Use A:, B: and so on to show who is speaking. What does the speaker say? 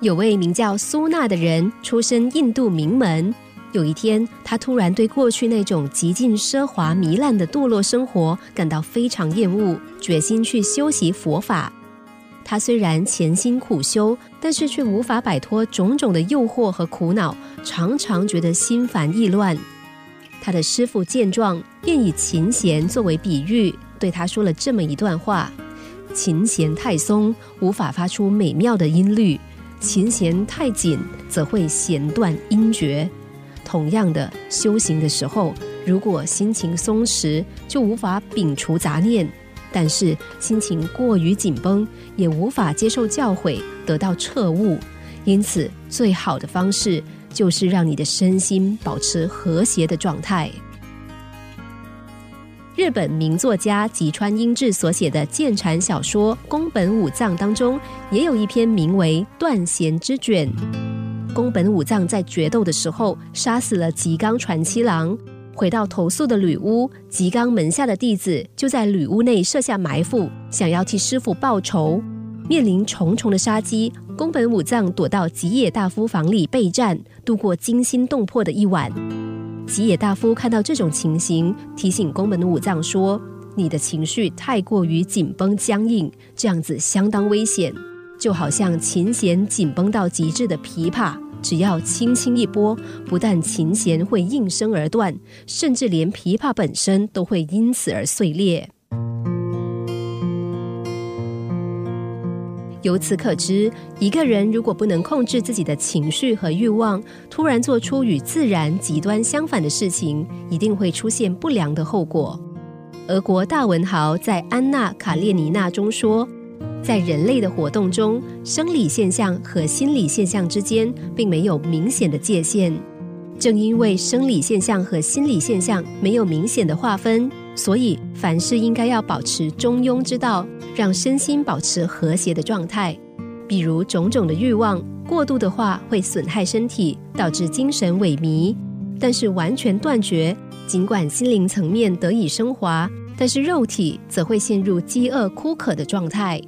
A: 有位名叫苏娜的人，出身印度名门。有一天，他突然对过去那种极尽奢华糜烂的堕落生活感到非常厌恶，决心去修习佛法。他虽然潜心苦修，但是却无法摆脱种种的诱惑和苦恼，常常觉得心烦意乱。他的师傅见状，便以琴弦作为比喻，对他说了这么一段话：琴弦太松，无法发出美妙的音律；琴弦太紧，则会弦断音绝。同样的，修行的时候，如果心情松弛，就无法摒除杂念；但是心情过于紧绷，也无法接受教诲，得到彻悟。因此，最好的方式就是让你的身心保持和谐的状态。日本名作家吉川英治所写的剑禅小说《宫本武藏》当中，也有一篇名为《断弦之卷》。宫本武藏在决斗的时候杀死了吉冈传七郎，回到投宿的旅屋，吉冈门下的弟子就在旅屋内设下埋伏，想要替师傅报仇。面临重重的杀机，宫本武藏躲到吉野大夫房里备战，度过惊心动魄的一晚。吉野大夫看到这种情形，提醒宫本武藏说：“你的情绪太过于紧绷僵硬，这样子相当危险，就好像琴弦紧绷到极致的琵琶。”只要轻轻一拨，不但琴弦会应声而断，甚至连琵琶本身都会因此而碎裂。由此可知，一个人如果不能控制自己的情绪和欲望，突然做出与自然极端相反的事情，一定会出现不良的后果。俄国大文豪在《安娜·卡列尼娜》中说。在人类的活动中，生理现象和心理现象之间并没有明显的界限。正因为生理现象和心理现象没有明显的划分，所以凡事应该要保持中庸之道，让身心保持和谐的状态。比如种种的欲望过度的话，会损害身体，导致精神萎靡；但是完全断绝，尽管心灵层面得以升华，但是肉体则会陷入饥饿、枯渴的状态。